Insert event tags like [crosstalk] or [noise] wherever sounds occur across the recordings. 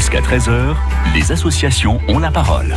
Jusqu'à 13h, les associations ont la parole.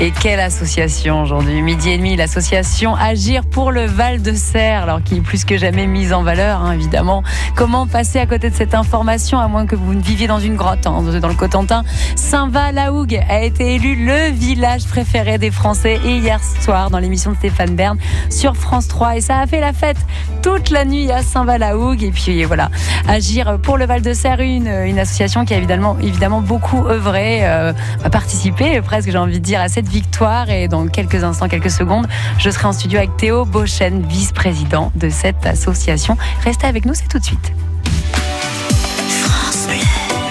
Et quelle association aujourd'hui Midi et demi, l'association Agir pour le Val de Serre, alors qui est plus que jamais mise en valeur, hein, évidemment. Comment passer à côté de cette information, à moins que vous ne viviez dans une grotte, hein, dans le Cotentin Saint-Va-la-Hougue a été élu le village préféré des Français hier soir dans l'émission de Stéphane Bern sur France 3. Et ça a fait la fête toute la nuit à Saint-Va-la-Hougue. Et puis voilà, Agir pour le Val de Serre, une, une association qui a évidemment, évidemment beaucoup œuvré, euh, a participé presque, j'ai envie de dire, à cette victoire. Et dans quelques instants, quelques secondes, je serai en studio avec Théo Beauchesne, vice-président de cette association. Restez avec nous, c'est tout de suite. France Bleu,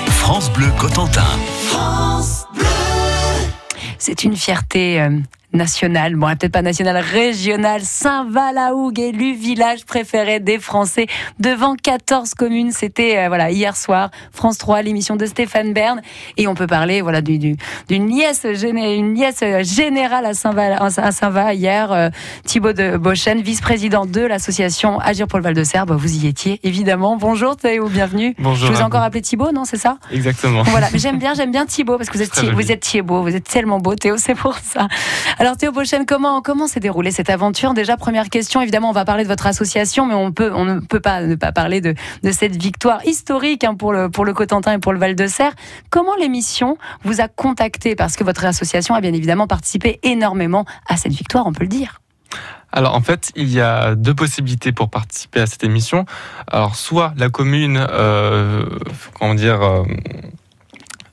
France Bleu Cotentin. C'est une fierté euh, nationale, bon peut-être pas nationale, régionale, Saint-Valahougue, élu village préféré des Français devant 14 communes. C'était euh, voilà hier soir, France 3, l'émission de Stéphane Bern. Et on peut parler voilà d'une liesse, une liesse générale à Saint-Va Saint hier. Euh, Thibaut de Beauchesne, vice-président de l'association Agir pour le Val-de-Serre. vous y étiez évidemment. Bonjour Théo, bienvenue. Bonjour. Je vous ai encore appelé Thibaut, non c'est ça? Exactement. Voilà, j'aime bien, j'aime bien Thibaut parce que vous êtes, vous êtes Thibaut, vous êtes tellement beau Théo, c'est pour ça. Alors Théo Beauchesne, comment s'est déroulée cette aventure? Déjà première question, évidemment on va parler de votre association, mais on ne peut pas ne pas parler de, cette victoire historique hein, pour le Cotentin et pour le Val de Serre. Comment l'émission vous a contacté? Parce que votre association a bien évidemment participé énormément à cette victoire, on peut le dire. Alors en fait, il y a deux possibilités pour participer à cette émission. Alors soit la commune, euh, comment dire, euh,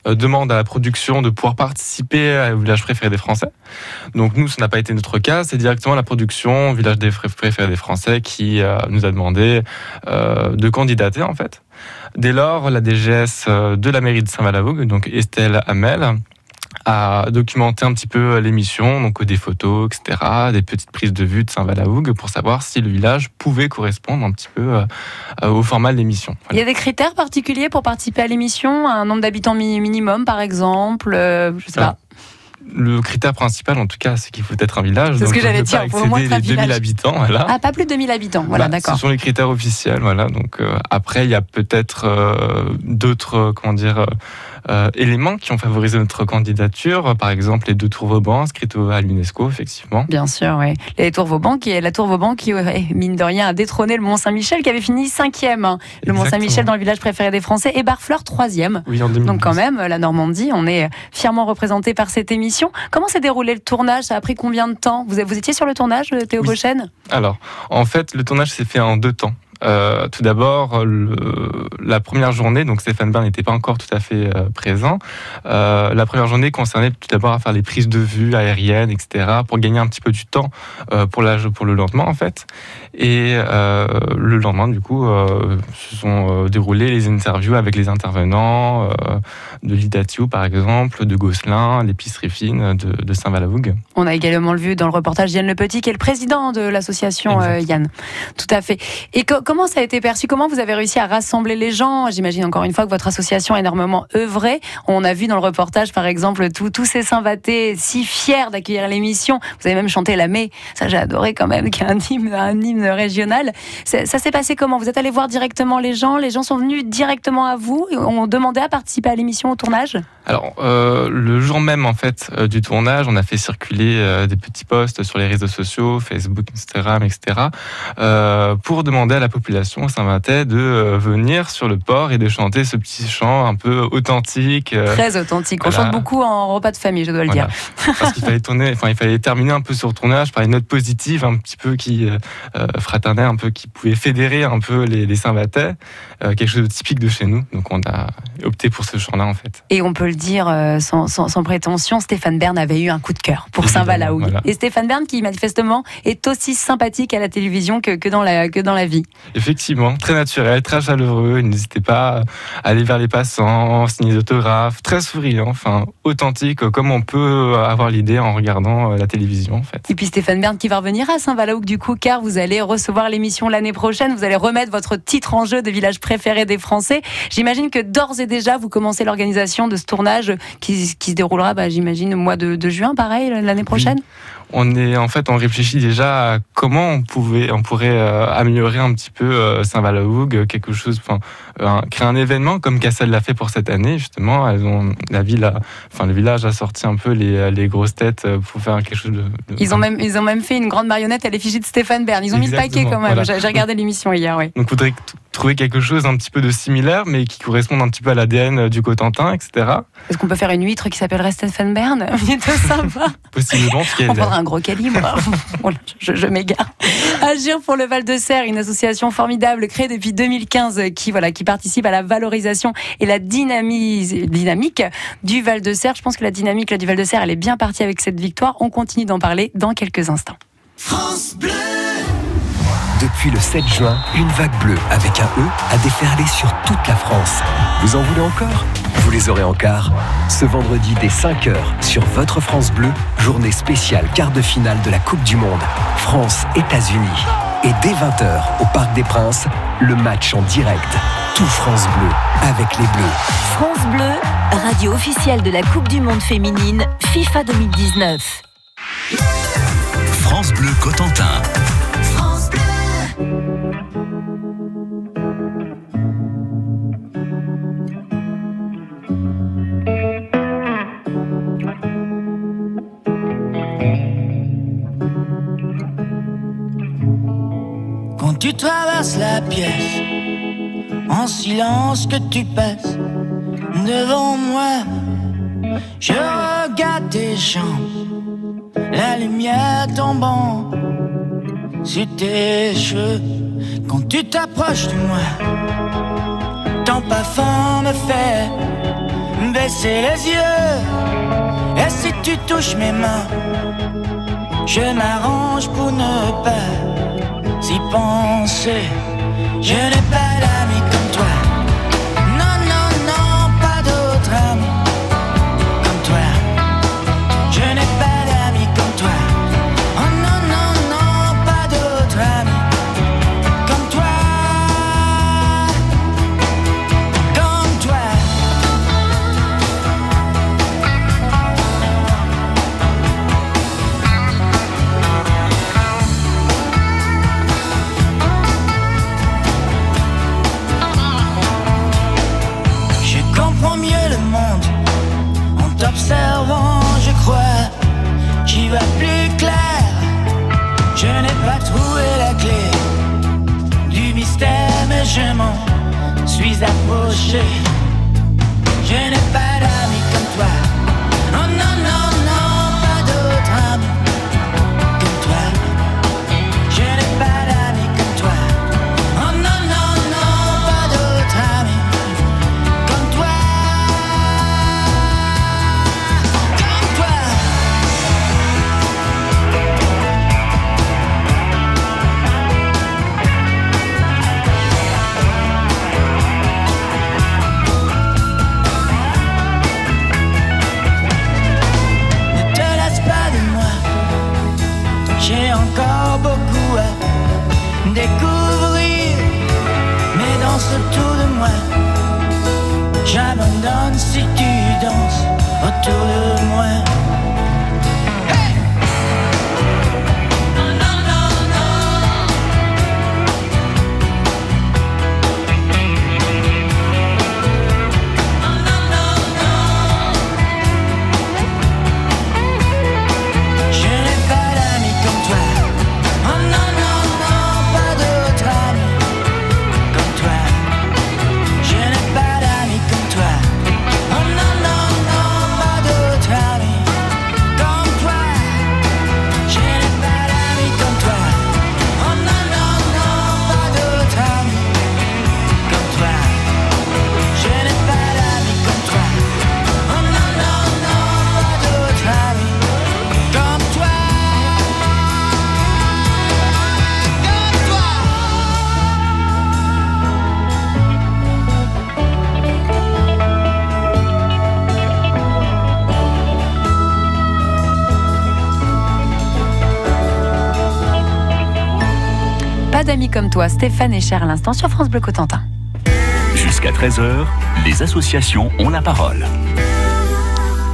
demande à la production de pouvoir participer au village préféré des Français. Donc nous, ce n'a pas été notre cas, c'est directement la production village des préférés des Français qui euh, nous a demandé euh, de candidater en fait. Dès lors, la DGS de la mairie de Saint-Valahougue, donc Estelle Hamel, à documenter un petit peu l'émission, donc des photos, etc., des petites prises de vue de Saint-Valahougue pour savoir si le village pouvait correspondre un petit peu euh, au format de l'émission. Il y a des critères particuliers pour participer à l'émission Un nombre d'habitants minimum, par exemple euh, Je sais pas. Le critère principal, en tout cas, c'est qu'il faut être un village. C'est ce que j'allais dire. Pas excéder les 2000 habitants. Voilà. Ah, pas plus de 2000 habitants. Voilà, bah, d'accord. Ce sont les critères officiels. Voilà. Donc euh, après, il y a peut-être d'autres, comment dire euh, éléments qui ont favorisé notre candidature, par exemple les deux tours Vauban inscrites à l'UNESCO, effectivement. Bien sûr, oui. Les tours Vauban, qui est la tour Vauban qui, mine de rien, a détrôné le Mont Saint-Michel, qui avait fini cinquième. Hein. Le Mont Saint-Michel dans le village préféré des Français, et Barfleur troisième. Oui, en Donc quand même, la Normandie, on est fièrement représenté par cette émission. Comment s'est déroulé le tournage? Ça a pris combien de temps? Vous, vous étiez sur le tournage, Théo oui. Alors, en fait, le tournage s'est fait en deux temps. Euh, tout d'abord, la première journée, donc Stéphane Bern n'était pas encore tout à fait euh, présent. Euh, la première journée concernait tout d'abord à faire les prises de vue aériennes, etc., pour gagner un petit peu du temps pour, la, pour le lendemain, en fait. Et le lendemain, du coup, se sont déroulées les interviews avec les intervenants de l'Idatio, par exemple, de Gosselin, l'épicerie fine de, de Saint-Valahougue. On a également vu dans le reportage Yann Le Petit, qui est le président de l'association Yann. Tout à fait. Et comment ça a été perçu? Comment vous avez réussi à rassembler les gens? J'imagine encore une fois que votre association a énormément œuvré. On a vu dans le reportage, par exemple, tous ces Saint-Vaté si fiers d'accueillir l'émission. Vous avez même chanté la mai. Ça, j'ai adoré quand même, [laughs] qui est un hymne, un hymne régional. Ça, s'est passé comment? Vous êtes allé voir directement les gens? Les gens sont venus directement à vous On demandait à participer à l'émission au tournage? Alors, euh, le jour même, en fait, euh, du tournage, on a fait circuler euh, des petits posts sur les réseaux sociaux, Facebook, Instagram, etc., pour demander à la population Saint-Vatet de euh, venir sur le port et de chanter ce petit chant un peu authentique. Euh, Très authentique. On chante beaucoup en repas de famille, je dois le dire. [laughs] Parce qu'il fallait tourner, enfin il fallait terminer un peu sur le tournage par une note positive, un petit peu qui euh, fraternelle, un peu qui pouvait fédérer un peu les, les Saint-Vatet, quelque chose de typique de chez nous. Donc on a opté pour ce chant-là en fait. Et on peut le dire sans, sans, prétention, Stéphane Bern avait eu un coup de cœur pour Saint-Valahougue. Et Stéphane Bern qui manifestement est aussi sympathique à la télévision que, que, dans, la, que dans la vie. Effectivement, très naturel, très chaleureux. N'hésitez pas à aller vers les passants, signer des autographes, très souriant, enfin authentique, comme on peut avoir l'idée en regardant euh, la télévision en fait. Et puis Stéphane Bern qui va revenir à Saint-Valahougue du coup, car vous allez recevoir l'émission l'année prochaine. Vous allez remettre votre titre en jeu de village préféré des Français. J'imagine que d'ores et déjà vous commencez l'organisation de ce tournage qui, se déroulera, bah, j'imagine, au mois de, juin, pareil, l'année prochaine. On est en fait on réfléchit déjà à comment on pouvait on pourrait euh, améliorer un petit peu euh, Saint-Valahougue, quelque chose, enfin euh, créer un événement comme Cassel l'a fait pour cette année justement. Elles ont la ville, a, enfin le village a sorti un peu les, les grosses têtes pour faire quelque chose de. de- Ils ont même, ils ont même fait une grande marionnette à l'effigie de Stéphane Bern. Ils ont mis le paquet quand même. voilà. J'ai regardé l'émission hier, oui. Donc, faudrait trouver quelque chose un petit peu de similaire, mais qui corresponde un petit peu à l'ADN du Cotentin, etc. Est-ce qu'on peut faire une huître qui s'appellerait Stéphane Bern? [laughs] Sympa. Possiblement, On prendra un gros calibre. [laughs] Voilà, je je m'égare. Agir pour le Val de Serre, une association formidable créée depuis 2015 qui, voilà, qui participe à la valorisation et la dynamise- dynamique du Val de Serre. Je pense que la dynamique là, du Val de Serre, elle est bien partie avec cette victoire. On continue d'en parler dans quelques instants. Depuis le 7 juin, une vague bleue avec un E a déferlé sur toute la France. Vous en voulez encore? Vous les aurez encore. Ce vendredi dès 5h sur votre France Bleu, journée spéciale quart de finale de la Coupe du Monde. France-États-Unis. Et dès 20h au Parc des Princes, le match en direct. Tout France Bleu avec les Bleus. France Bleu, radio officielle de la Coupe du Monde féminine FIFA 2019. France Bleu Cotentin. Quand tu traverses la pièce, en silence que tu passes devant moi, je regarde tes jambes, la lumière tombant sur tes cheveux. Quand tu t'approches de moi, ton parfum me fait baisser les yeux. Et si tu touches mes mains, je m'arrange pour ne pas y penser. Je n'ai pas comme toi. Comprends mieux le monde en t'observant, je crois. J'y vois plus clair. Je n'ai pas trouvé la clé du mystère, mais je m'en suis approché. Je n'ai pas mais danse autour de moi. J'abandonne si tu danses autour de moi. D'amis comme toi, Stéphane et Cher l'instant sur France Bleu Cotentin. Jusqu'à 13h, les associations ont la parole.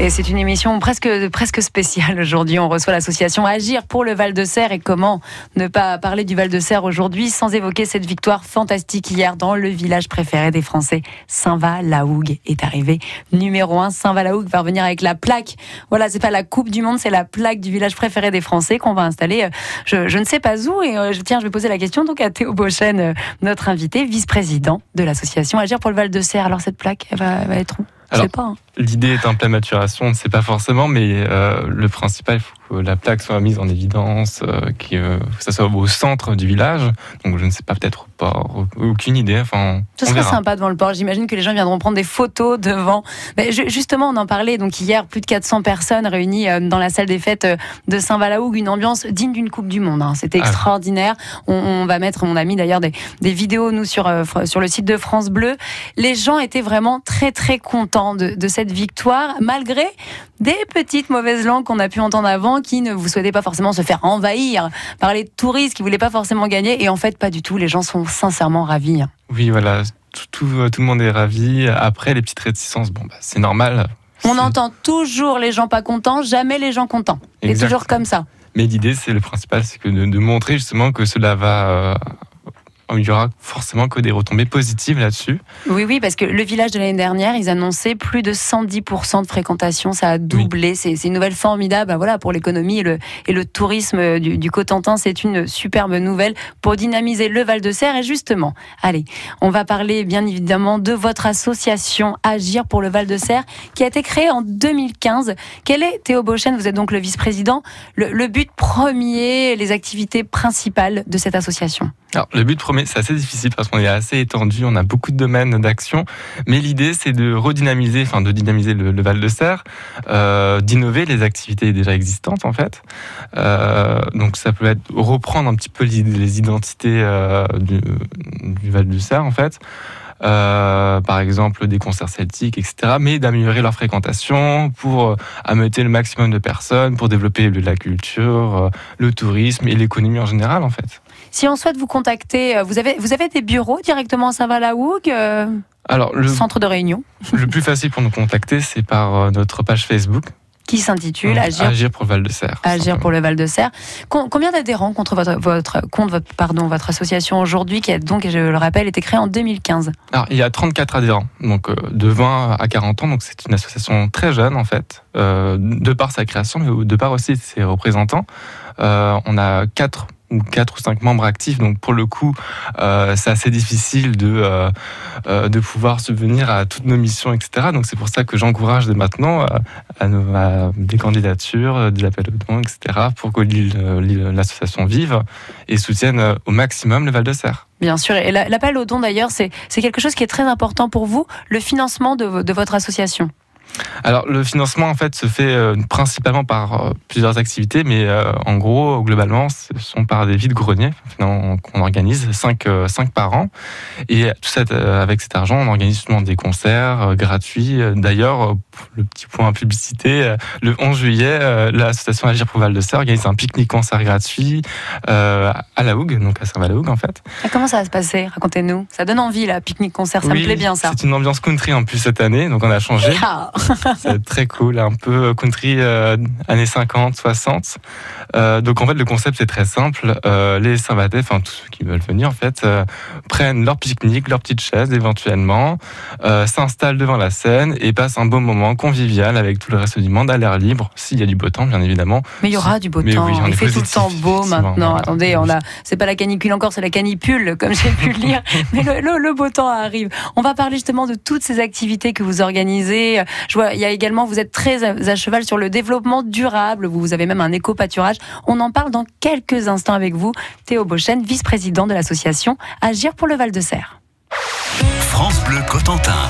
Et c'est une émission presque, presque spéciale aujourd'hui. On reçoit l'association Agir pour le Val de Serre. Et comment ne pas parler du Val de Serre aujourd'hui sans évoquer cette victoire fantastique hier dans le village préféré des Français. Saint-Va-la-Hougue est arrivé numéro 1. Saint-Va-la-Hougue va revenir avec la plaque. Voilà, c'est pas la Coupe du Monde, c'est la plaque du village préféré des Français qu'on va installer. Je, je, ne sais pas où. Et euh, tiens, je vais poser la question donc à Théo Beauchesne, euh, notre invité, vice-président de l'association Agir pour le Val de Serre. Alors cette plaque, elle va être où? Alors. Hein. L'idée est en pleine maturation, on ne sait pas forcément, mais euh, le principal, il faut que la plaque soit mise en évidence, euh, que, que ça soit au centre du village. Donc je ne sais pas, peut-être au port, aucune idée. Enfin, Ce serait sympa devant le port. J'imagine que les gens viendront prendre des photos devant. Mais justement, on en parlait. Donc hier, plus de 400 personnes réunies euh, dans la salle des fêtes euh, de Saint-Valahougue, une ambiance digne d'une Coupe du Monde. Hein. C'était Ah. extraordinaire. On, on va mettre, on a mis d'ailleurs des, des vidéos nous sur euh, sur le site de France Bleu. Les gens étaient vraiment très très contents de, de cette victoire, malgré des petites mauvaises langues qu'on a pu entendre avant, qui ne vous souhaitaient pas forcément se faire envahir par les touristes, qui voulaient pas forcément gagner. Et en fait, pas du tout. Les gens sont sincèrement ravis. Oui, voilà, tout, tout, tout le monde est ravi. Après, les petites réticences, bon, bah, c'est normal. On entend toujours les gens pas contents, jamais les gens contents. C'est toujours comme ça. Mais l'idée, c'est le principal, c'est que de, de montrer justement que cela va. Euh, il y aura forcément que des retombées positives là-dessus. Oui, oui, parce que le village de l'année dernière, ils annonçaient plus de 110% de fréquentation. Ça a doublé. C'est c'est une nouvelle formidable bah voilà, pour l'économie et le, et le tourisme du, du Cotentin. C'est une superbe nouvelle pour dynamiser le Val de Serre. Et justement, allez, on va parler bien évidemment de votre association Agir pour le Val de Serre qui a été créée en 2015. Quel est, Théo Beauchesne, vous êtes donc le vice-président, le, le but premier, les activités principales de cette association? Alors, le but premier, c'est assez difficile parce qu'on est assez étendu, on a beaucoup de domaines d'action, mais l'idée, c'est de redynamiser, enfin de dynamiser le, Val de Serre, euh, d'innover les activités déjà existantes en fait. Euh, donc, ça peut être reprendre un petit peu les, identités euh, du, Val de Serre en fait. Par exemple des concerts celtiques, etc., mais d'améliorer leur fréquentation pour ameuter le maximum de personnes, pour développer la culture, le tourisme et l'économie en général, en fait. Si on souhaite vous contacter, euh, vous avez, vous avez des bureaux directement à Saint-Valahougue, euh, Alors, le, centre de réunion, [laughs] le plus facile pour nous contacter, c'est par euh, notre page Facebook. qui s'intitule Agir, pour le Val de Serre. Agir pour le Val de Serre. Com- combien d'adhérents contre votre, votre, contre votre, pardon, votre association aujourd'hui, qui a donc, je le rappelle, été créée en 2015 Alors, il y a 34 adhérents, donc de 20 à 40 ans, donc c'est une association très jeune en fait, euh, de par sa création, mais de par aussi ses représentants. Euh, on a 4 ou 4 ou 5 membres actifs, donc pour le coup, euh, c'est assez difficile de, euh, euh, de pouvoir subvenir à toutes nos missions, etc. Donc c'est pour ça que j'encourage dès maintenant à, des candidatures, des appels aux dons, etc., pour que l'association vive et soutienne au maximum le Val de Serre. Bien sûr. Et la- l'appel au don, d'ailleurs, c'est quelque chose qui est très important pour vous, le financement de votre association? Alors le financement en fait se fait euh, principalement par euh, plusieurs activités, mais euh, en gros globalement ce sont par des vides greniers qu'on organise 5 par an et tout ça avec cet argent on organise justement des concerts gratuits. D'ailleurs le petit point publicité, le 11 juillet l'association Agir pour Val de Serre organise un pique-nique concert gratuit à la Hougue, donc à Saint-Valahougue en fait. Comment ça va se passer? Racontez-nous. Ça donne envie, là, pique-nique-concert, ça me plaît bien, ça. C'est une ambiance country en plus cette année, donc on a changé. Ah, [laughs] C'est très cool, un peu country euh, années 50, 60. Euh, donc en fait le concept c'est très simple. Euh, les Saint-Vatais, enfin tous ceux qui veulent venir en fait, euh, prennent leur pique-nique, leur petite chaise éventuellement, euh, s'installent devant la scène et passent un beau moment convivial avec tout le reste du monde à l'air libre, s'il y a du beau temps bien évidemment. mais il y aura du beau Mais temps. oui, il fait tout le temps beau maintenant. voilà. Attendez, on a, c'est pas la canicule encore, c'est la canipule, [laughs] comme j'ai pu le lire. Mais le, le- le beau temps arrive. On va parler justement de toutes ces activités que vous organisez. Je vois, il y a également, vous êtes très à, cheval sur le développement durable. Vous, avez même un éco-pâturage. On en parle dans quelques instants avec vous. Théo Beauchesne, vice-président de l'association Agir pour le Val de Serre. France Bleu Cotentin.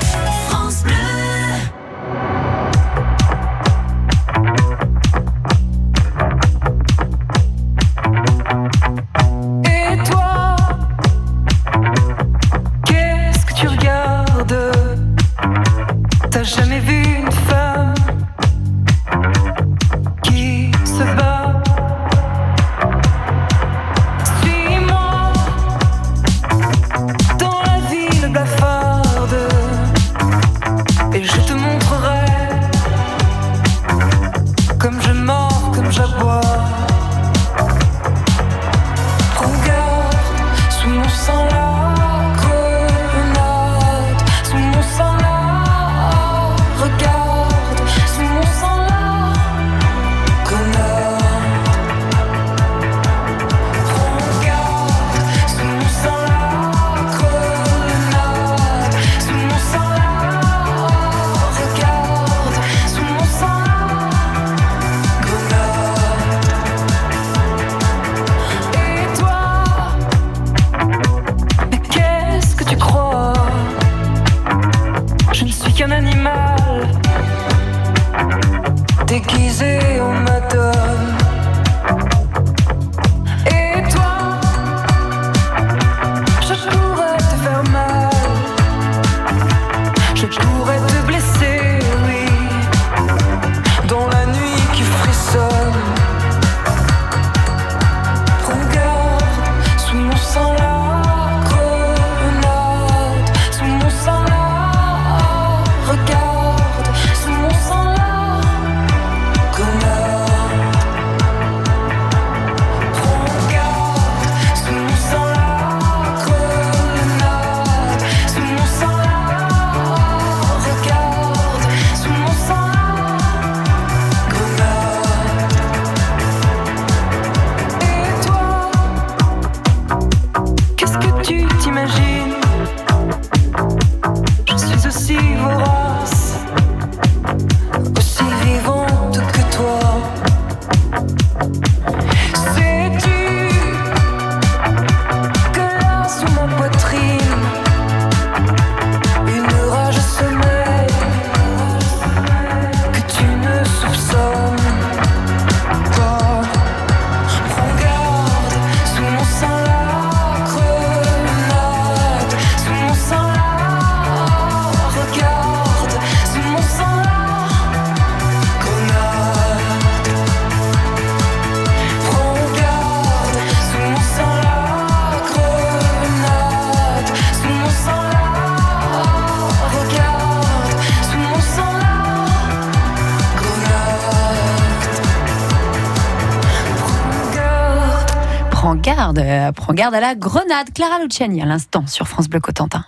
Prend garde à la grenade. Clara Luciani à l'instant sur France Bleu Cotentin.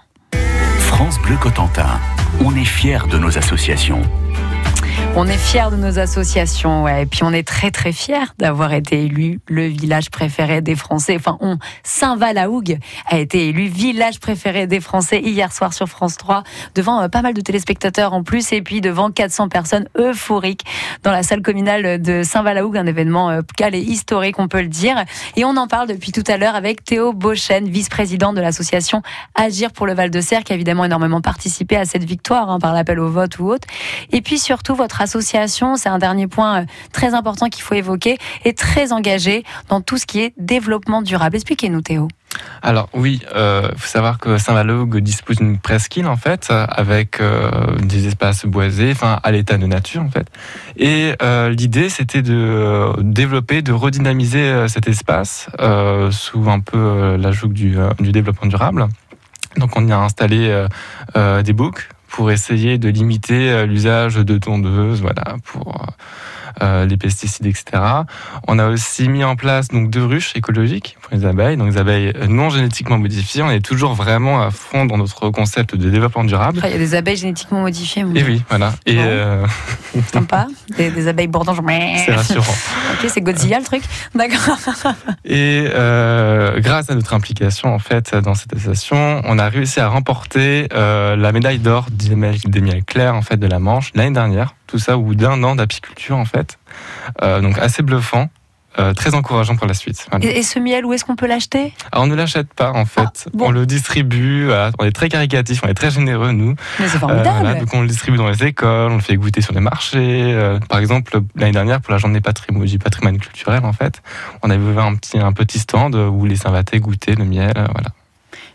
France Bleu Cotentin. On est fiers de nos associations. On est fiers de nos associations. Et puis on est très très fiers d'avoir été élu le village préféré des Français. Enfin, on, Saint-Val-la-Hougue a été élu village préféré des Français hier soir sur France 3, devant euh, pas mal de téléspectateurs en plus, et puis devant 400 personnes euphoriques dans la salle communale de Saint-Val-la-Hougue, un événement euh, calé historique, on peut le dire. Et on en parle depuis tout à l'heure avec Théo Beauchesne, vice-président de l'association Agir pour le Val-de-Serre, qui a évidemment énormément participé à cette victoire hein, par l'appel au vote ou autre. Et puis surtout, votre association, c'est un dernier point euh, très important qu'il faut évoquer, est très engagée dans tout ce qui est développement durable. Expliquez-nous, Théo. Alors oui, il euh, faut savoir que Saint-Valogue dispose d'une presqu'île en fait, avec euh, des espaces boisés, enfin à l'état de nature en fait. Et l'idée c'était de développer, de redynamiser cet espace sous un peu la joug du, développement durable. Donc on y a installé des boucs pour essayer de limiter euh, l'usage de tondeuses, voilà, pour euh, les pesticides, etc. On a aussi mis en place donc deux ruches écologiques pour les abeilles, donc les abeilles non génétiquement modifiées. On est toujours vraiment à fond dans notre concept de développement durable. Il y a des abeilles génétiquement modifiées. Et oui, voilà. Et euh, [laughs] Sympa. Des, des abeilles bordanges. c'est rassurant. [laughs] Ok, c'est Godzilla le truc. D'accord. [laughs] Et euh, grâce à notre implication en fait dans cette association, on a réussi à remporter euh, la médaille d'or des miel, des miels clairs en fait de la Manche l'année dernière. Tout ça au bout d'un an d'apiculture en fait. Euh, donc assez bluffant. euh, très encourageant pour la suite. Voilà. Et, et ce miel, où est-ce qu'on peut l'acheter? Alors on ne l'achète pas en fait, Ah, bon. on le distribue. voilà. On est très caritatif, on est très généreux nous. Mais c'est Euh, formidable. voilà, donc on le distribue dans les écoles, on le fait goûter sur les marchés. Euh, par exemple, l'année dernière, pour la journée patrimoine, du patrimoine culturel, en fait, on avait ouvert un petit, un petit stand où les invités goûtaient le miel. voilà.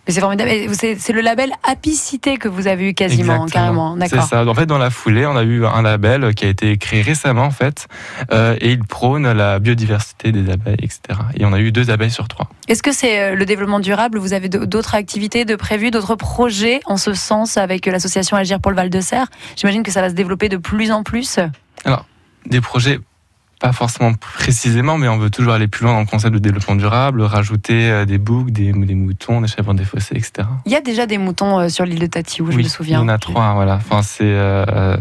Mais c'est formidable. C'est le label Apicité que vous avez eu quasiment, Exactement. carrément. C'est ça. En fait, dans la foulée, on a eu un label qui a été créé récemment, en fait, euh, et il prône la biodiversité des abeilles, etc. Et on a eu deux abeilles sur trois. Est-ce que c'est euh, le développement durable? Vous avez d'autres activités de prévues, d'autres projets en ce sens avec euh, l'association Agir pour le Val de Serre J'imagine que ça va se développer de plus en plus. Des projets, pas forcément précisément, mais on veut toujours aller plus loin dans le concept de développement durable, rajouter euh, des boucs, des, des moutons, des chèvres des fossés, etc. Il y a déjà des moutons euh, sur l'île de Tatiou, je oui, me souviens. Il y en a trois, voilà. Enfin, c'est. euh,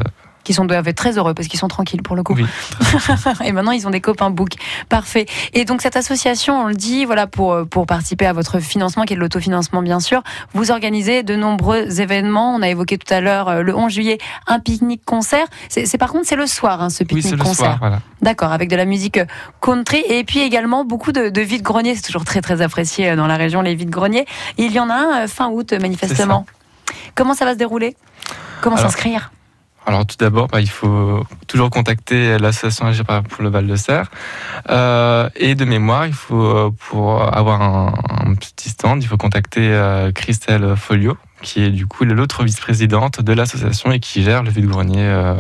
Qui sont doivent être très heureux parce qu'ils sont tranquilles pour le coup. oui. [laughs] Et maintenant, ils ont des copains book. Parfait. Et donc, cette association, on le dit, voilà, pour, euh, pour participer à votre financement, qui est de l'autofinancement, bien sûr, vous organisez de nombreux événements. On a évoqué tout à l'heure, euh, le 11 juillet, un pique-nique-concert. C'est par contre, c'est le soir, hein, ce Oui, pique-nique-concert. soir, voilà. D'accord, avec de la musique country et puis également beaucoup de, de vides-greniers. C'est toujours très, très apprécié euh, dans la région, les vides-greniers. Il y en a un euh, fin août, manifestement. Comment ça va se dérouler? Comment s'inscrire? Alors tout d'abord, bah, il faut toujours contacter l'association Agir pour le Val de Serre. Euh, et de mémoire, il faut euh, pour avoir un, petit stand, il faut contacter euh, Christelle Folio, qui est du coup l'autre vice-présidente de l'association et qui gère le vide-grenier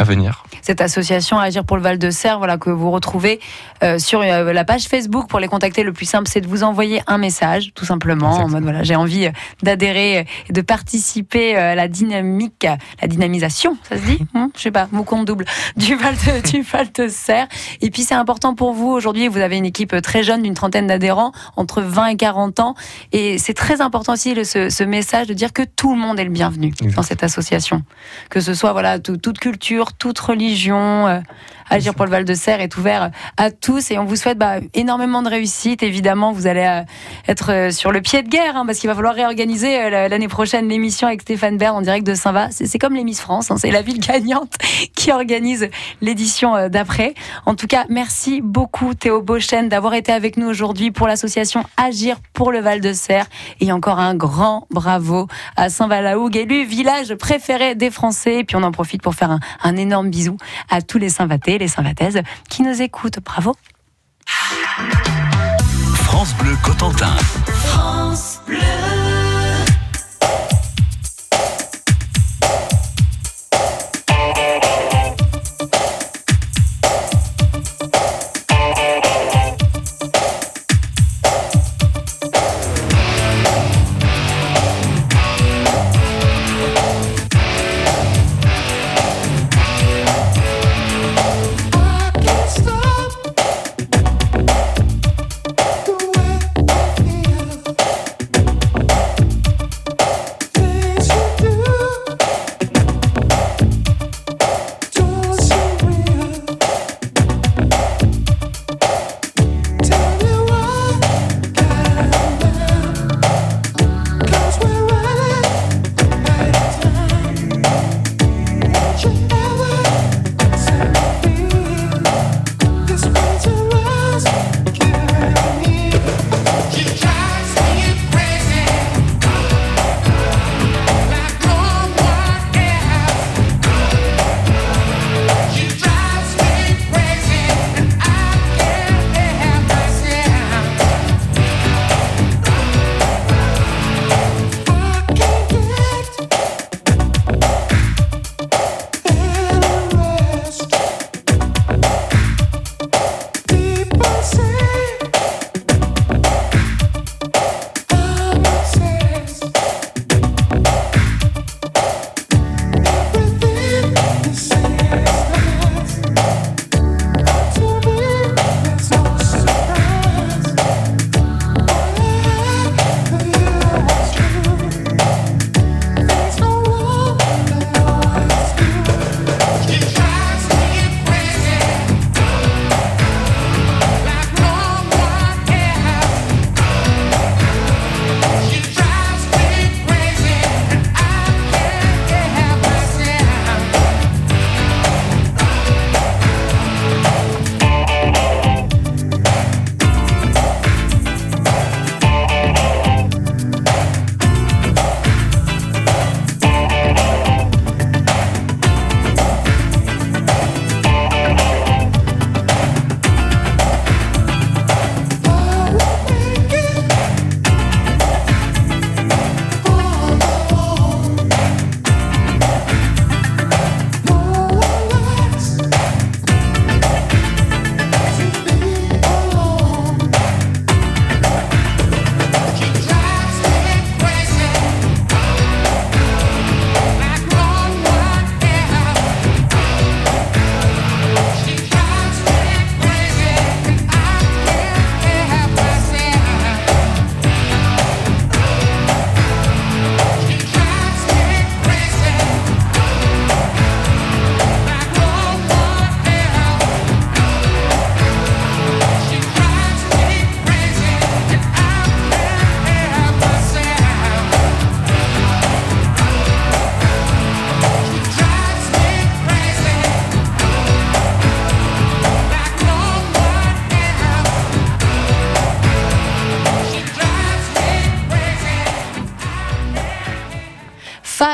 à venir. cette association Agir pour le Val de Serre, voilà, que vous retrouvez euh, sur euh, la page Facebook. Pour les contacter, le plus simple, c'est de vous envoyer un message, tout simplement, en mode voilà, j'ai envie euh, d'adhérer et de participer à la dynamique, la dynamisation, ça se dit Hum, [laughs] Je sais pas, mot compte double, du Val de, du Val de Serre. Et puis c'est important pour vous, aujourd'hui, vous avez une équipe très jeune, d'une trentaine d'adhérents, entre 20 et 40 ans. Et c'est très important aussi le- ce, ce message de dire que tout le monde est le bienvenu dans cette association. Que ce soit voilà, tout- toute culture, toute religion. Agir pour le Val de Serre est ouvert à tous et on vous souhaite bah, énormément de réussite. Évidemment, vous allez euh, être euh, sur le pied de guerre hein, parce qu'il va falloir réorganiser euh, la- l'année prochaine l'émission avec Stéphane Bern en direct de Saint-Va. C'est comme les Miss France, hein, c'est la ville gagnante [laughs] qui organise l'édition d'après. En tout cas, merci beaucoup Théo Beauchesne d'avoir été avec nous aujourd'hui pour l'association Agir pour le Val de Serre et encore un grand bravo à Saint-Val-la-Hougue, élu village préféré des Français. Et puis on en profite pour faire un, énorme bisou à tous les Saint-Vatais, les Saint-Vataises qui nous écoutent. Bravo. France Bleu Cotentin. The way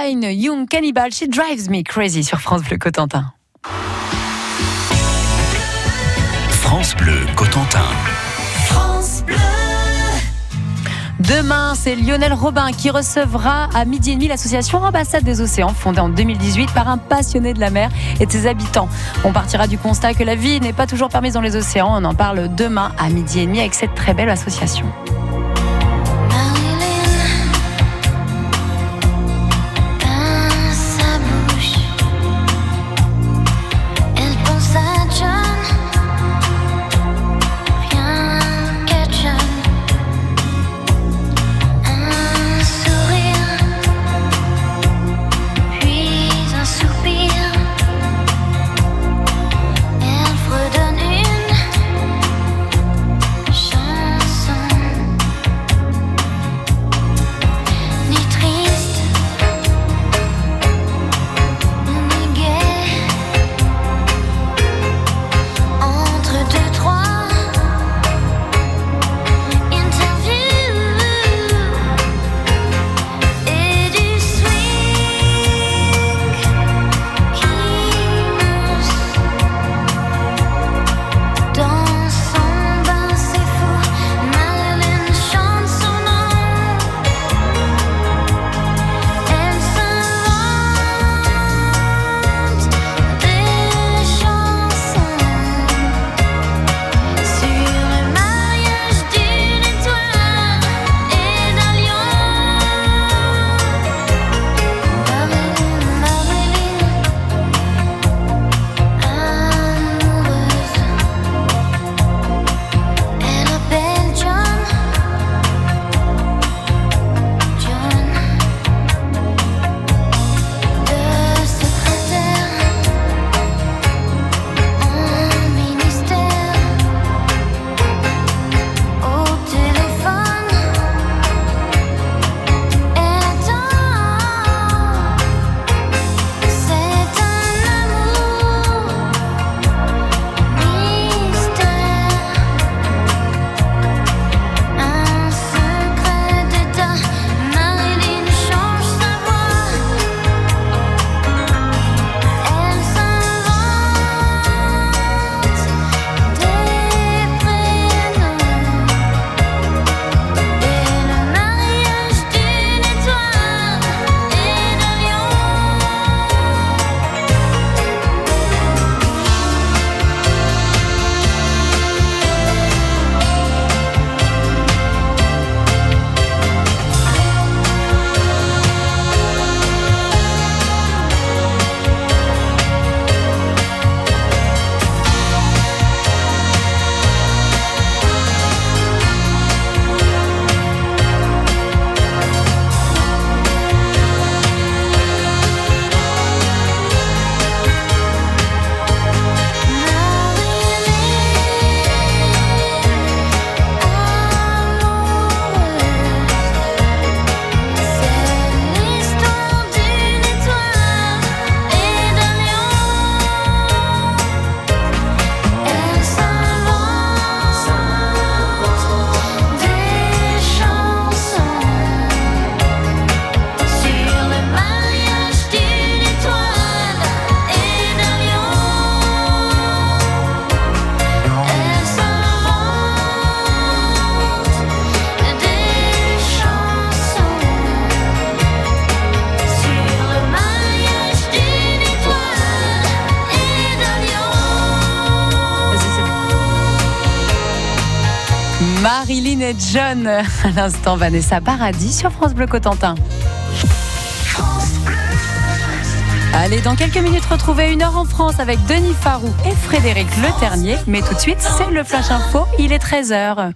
Fine Young Cannibal, She Drives Me Crazy sur France Bleu Cotentin. France Bleu Cotentin. Demain, c'est Lionel Robin qui recevra à midi et demi l'association Ambassade des Océans, fondée en 2018 par un passionné de la mer et de ses habitants. On partira du constat que la vie n'est pas toujours permise dans les océans. On en parle demain à midi et demi avec cette très belle association. À l'instant, Vanessa Paradis sur France Bleu Cotentin. Allez, dans quelques minutes, retrouver une heure en France avec Denis Farou et Frédéric Le Ternier. Mais tout de suite, c'est le Flash Info. Il est 13h.